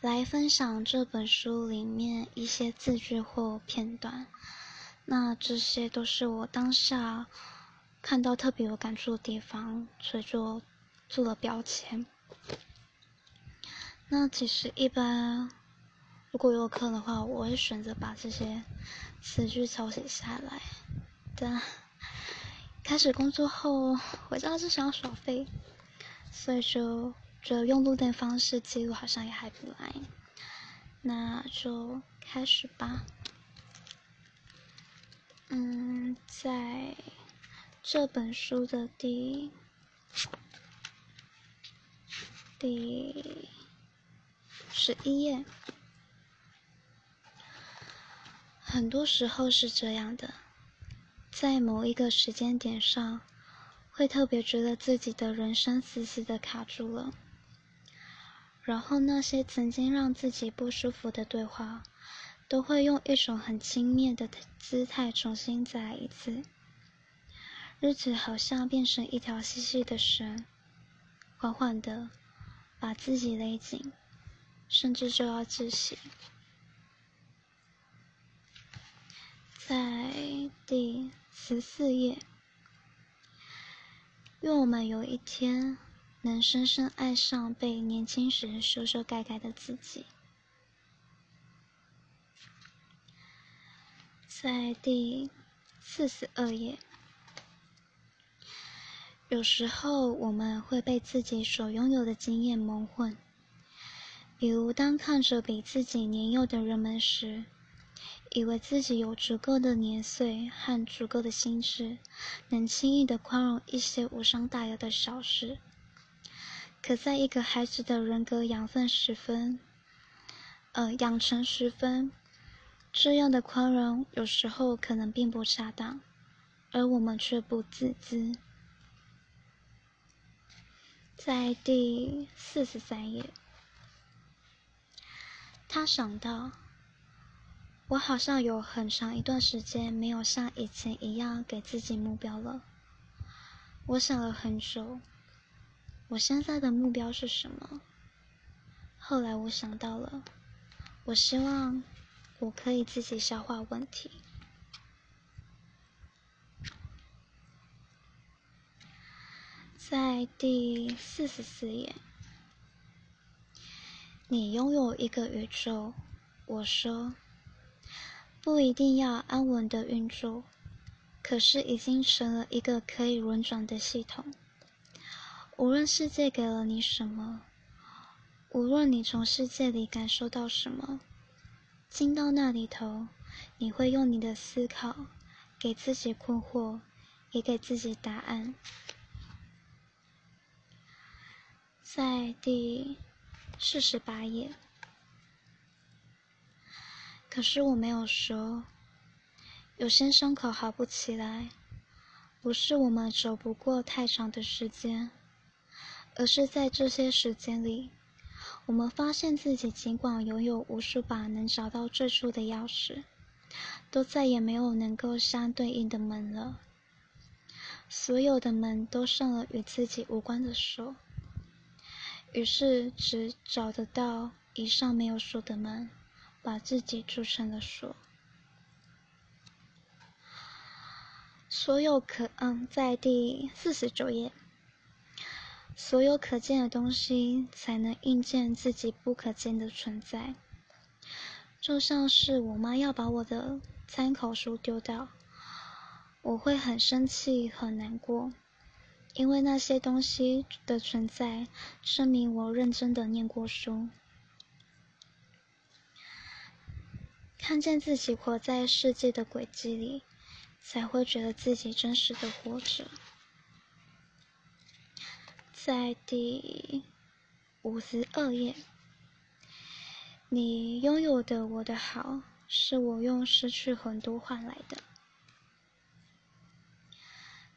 来分享这本书里面一些字句或片段。那这些都是我当下看到特别有感触的地方，所以就做了标签。那其实一般如果有课的话，我会选择把这些词句抄写下来。但开始工作后，回家就想耍废，所以就觉得用录电方式记录好像也还不赖。那就开始吧。嗯，在这本书的第第十一页，很多时候是这样的，在某一个时间点上，会特别觉得自己的人生死死的卡住了，然后那些曾经让自己不舒服的对话。都会用一种很轻蔑的姿态重新再来一次，日子好像变成一条细细的绳，缓缓的把自己勒紧，甚至就要窒息。在第十四页，愿我们有一天能深深爱上被年轻时修修改改的自己。在第四十二页，有时候我们会被自己所拥有的经验蒙混，比如当看着比自己年幼的人们时，以为自己有足够的年岁和足够的心智，能轻易的宽容一些无伤大雅的小事。可在一个孩子的人格养分十分，呃，养成十分。这样的宽容有时候可能并不恰当，而我们却不自知。在第四十三页，他想到，我好像有很长一段时间没有像以前一样给自己目标了。我想了很久，我现在的目标是什么？后来我想到了，我希望。我可以自己消化问题。在第四十四页，你拥有一个宇宙。我说，不一定要安稳的运作，可是已经成了一个可以轮转的系统。无论世界给了你什么，无论你从世界里感受到什么。进到那里头，你会用你的思考给自己困惑，也给自己答案。在第四十八页，可是我没有说，有些伤口好不起来，不是我们走不过太长的时间，而是在这些时间里。我们发现自己尽管拥有无数把能找到最初的钥匙，都再也没有能够相对应的门了。所有的门都上了与自己无关的锁，于是只找得到一扇没有锁的门，把自己铸成了锁。所有可嗯，在第四十九页。所有可见的东西，才能印证自己不可见的存在。就像是我妈要把我的参考书丢掉，我会很生气、很难过，因为那些东西的存在，证明我认真的念过书，看见自己活在世界的轨迹里，才会觉得自己真实的活着。在第五十二页，你拥有的我的好，是我用失去很多换来的。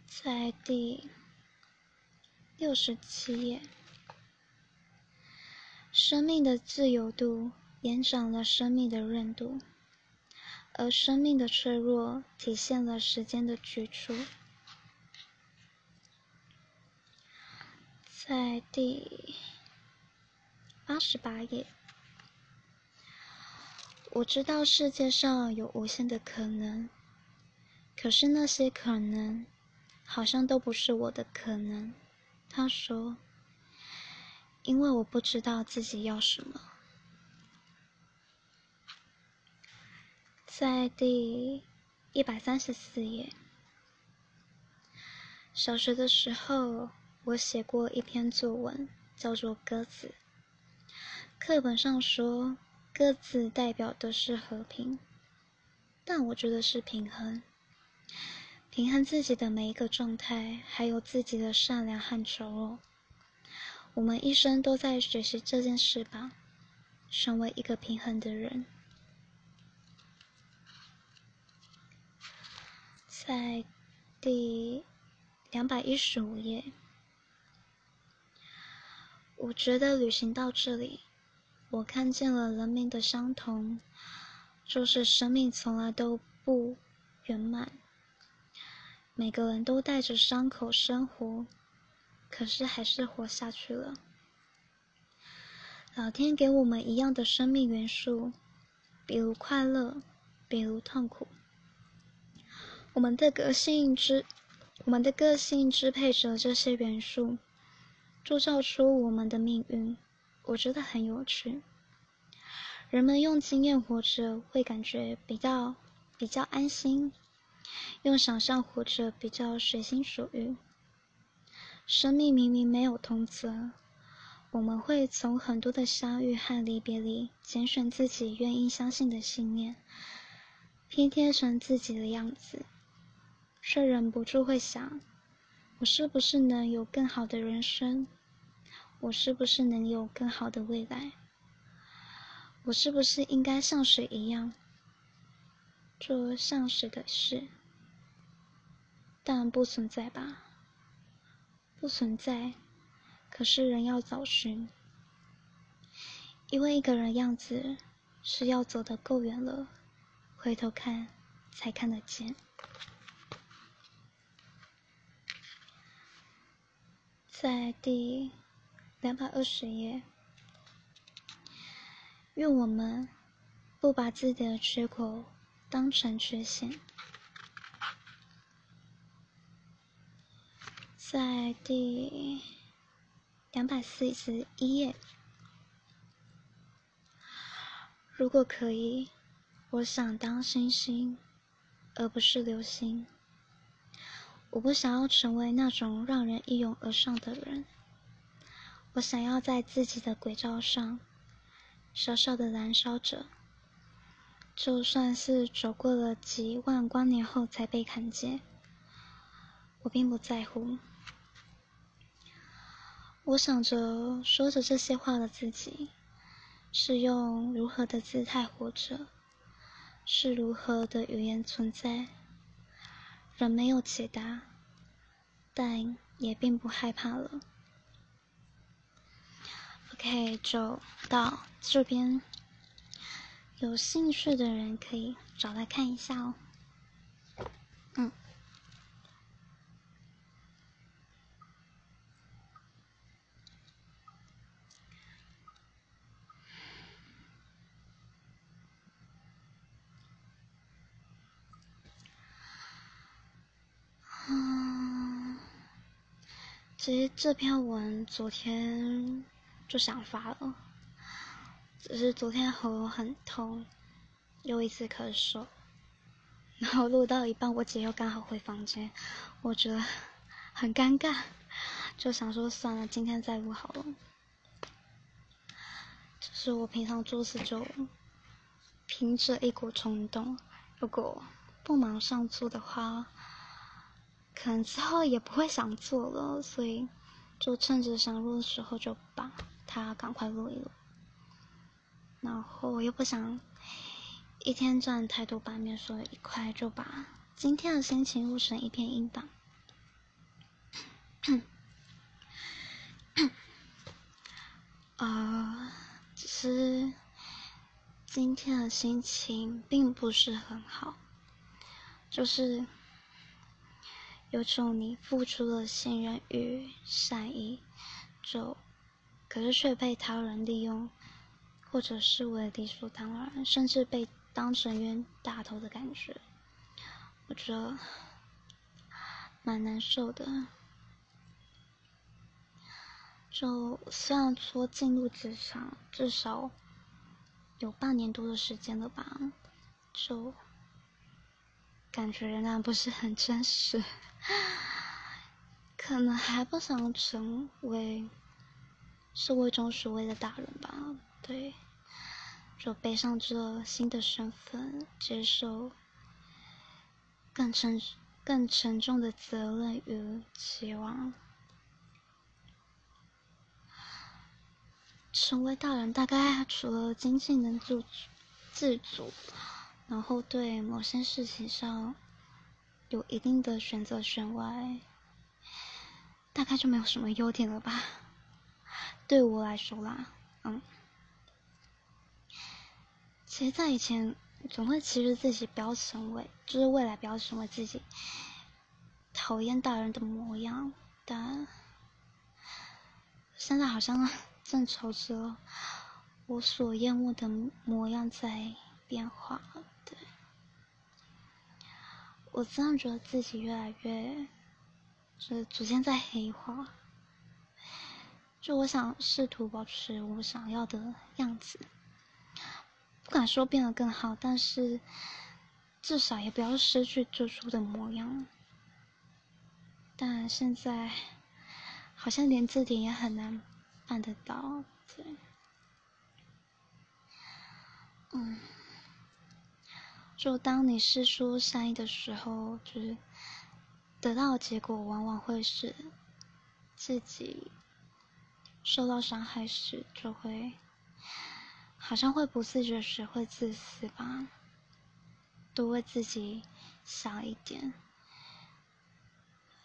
在第六十七页，生命的自由度延长了生命的韧度，而生命的脆弱体现了时间的局促。在第八十八页。我知道世界上有无限的可能，可是那些可能，好像都不是我的可能。他说：“因为我不知道自己要什么。”在第一百三十四页，小学的时候，我写过一篇作文，叫做《鸽子》。课本上说，鸽子代表的是和平，但我觉得是平衡，平衡自己的每一个状态，还有自己的善良和丑陋。我们一生都在学习这件事吧，成为一个平衡的人。在第两百一十五页，我觉得旅行到这里。我看见了人民的相同，就是生命从来都不圆满。每个人都带着伤口生活，可是还是活下去了。老天给我们一样的生命元素，比如快乐，比如痛苦。我们的个性支，我们的个性支配着这些元素，铸造出我们的命运。我觉得很有趣。人们用经验活着，会感觉比较比较安心；用想象活着，比较随心所欲。生命明明没有通则，我们会从很多的相遇和离别里，拣选自己愿意相信的信念，拼贴成自己的样子，却忍不住会想：我是不是能有更好的人生？我是不是能有更好的未来？我是不是应该像谁一样做像谁的事？但不存在吧？不存在。可是人要找寻，因为一个人样子是要走得够远了，回头看才看得见。在第。两百二十页，愿我们不把自己的缺口当成缺陷。在第两百四十一页，如果可以，我想当星星，而不是流星。我不想要成为那种让人一拥而上的人。我想要在自己的轨道上，小小的燃烧着，就算是走过了几万光年后才被看见，我并不在乎。我想着说着这些话的自己，是用如何的姿态活着，是如何的语言存在，仍没有解答，但也并不害怕了。OK，就到这边。有兴趣的人可以找来看一下哦。嗯。嗯，其实这篇文昨天。就想发了，只是昨天喉咙很痛，又一次咳嗽，然后录到一半，我姐又刚好回房间，我觉得很尴尬，就想说算了，今天再录好了。就是我平常做事就凭着一股冲动，如果不马上做的话，可能之后也不会想做了，所以就趁着想录的时候就把。它赶快录一录，然后我又不想一天赚太多版面，所以一块就把今天的心情录成一篇音档。啊，只是今天的心情并不是很好，就是有种你付出了信任与善意，就。可是却被他人利用，或者视为理所当然，甚至被当成冤大头的感觉，我觉得蛮难受的。就虽然说进入职场至少有半年多的时间了吧，就感觉仍然不是很真实，可能还不想成为社会中所谓的大人吧。对，就背上这新的身份，接受更沉更沉重的责任与期望。成为大人，大概除了经济能自自主，然后对某些事情上有一定的选择权外，大概就没有什么优点了吧？对我来说啦，嗯。其实，在以前总会期许自己不要成为，就是未来不要成为自己讨厌大人的模样，但现在好像。正朝着我所厌恶的模样在变化，我这样觉得自己越来越，是逐渐在黑化。就我想试图保持我想要的样子，不敢说变得更好，但是至少也不要失去最初的模样。但现在好像连这点也很难。办得到，对，嗯，就当你施出善意的时候，就是得到的结果往往会是自己受到伤害时，就会好像会不自觉时会自私吧，多为自己想一点，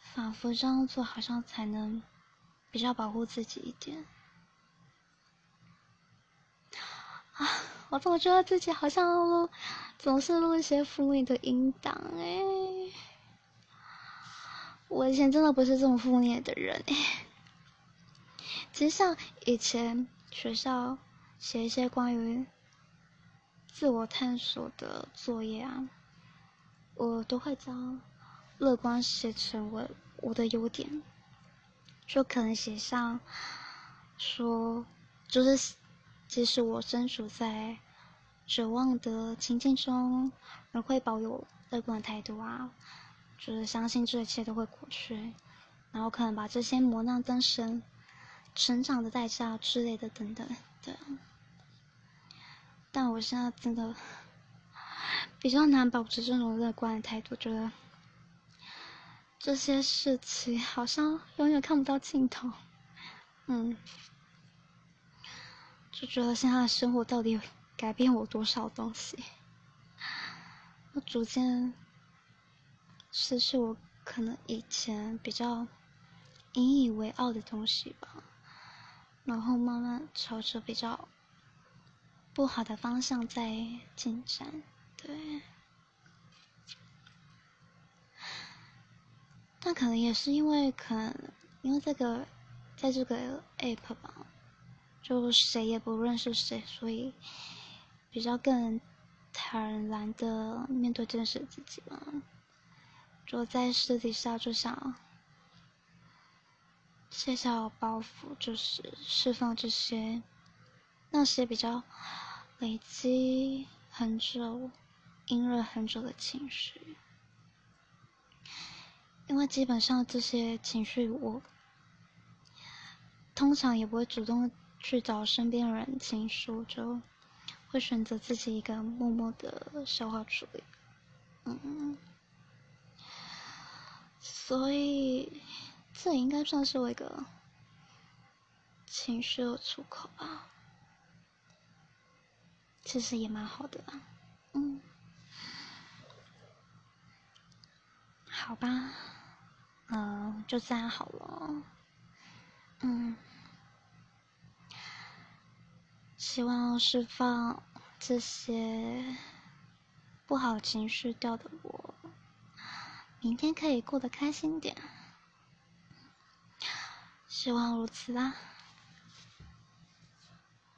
仿佛这样做好像才能。比较保护自己一点 啊！我总觉得自己好像，总是录一些负面的音档哎。我以前真的不是这种负面的人哎。其实像以前学校写一些关于自我探索的作业啊，我都会将乐观写成为我的优点。就可能写上说，就是即使我身处在绝望的情境中，仍会保有乐观的态度啊，就是相信这一切都会过去，然后可能把这些磨难当成成长的代价之类的等等的。但我现在真的比较难保持这种乐观的态度，觉得。这些事情好像永远看不到尽头，嗯，就觉得现在的生活到底有改变我多少东西？我逐渐失去我可能以前比较引以为傲的东西吧，然后慢慢朝着比较不好的方向在进展，对。但可能也是因为，可能因为这个，在这个 app 吧，就谁也不认识谁，所以比较更坦然的面对真实自己了。就在私底下就想卸下包袱，就是释放这些那些比较累积很久、阴热很久的情绪。因为基本上这些情绪，我通常也不会主动去找身边人倾诉，就会选择自己一个默默的消化处理。嗯，所以这应该算是我一个情绪的出口吧。其实也蛮好的。嗯，好吧。嗯，就这样好了。嗯，希望释放这些不好情绪掉的我，明天可以过得开心点。希望如此啦。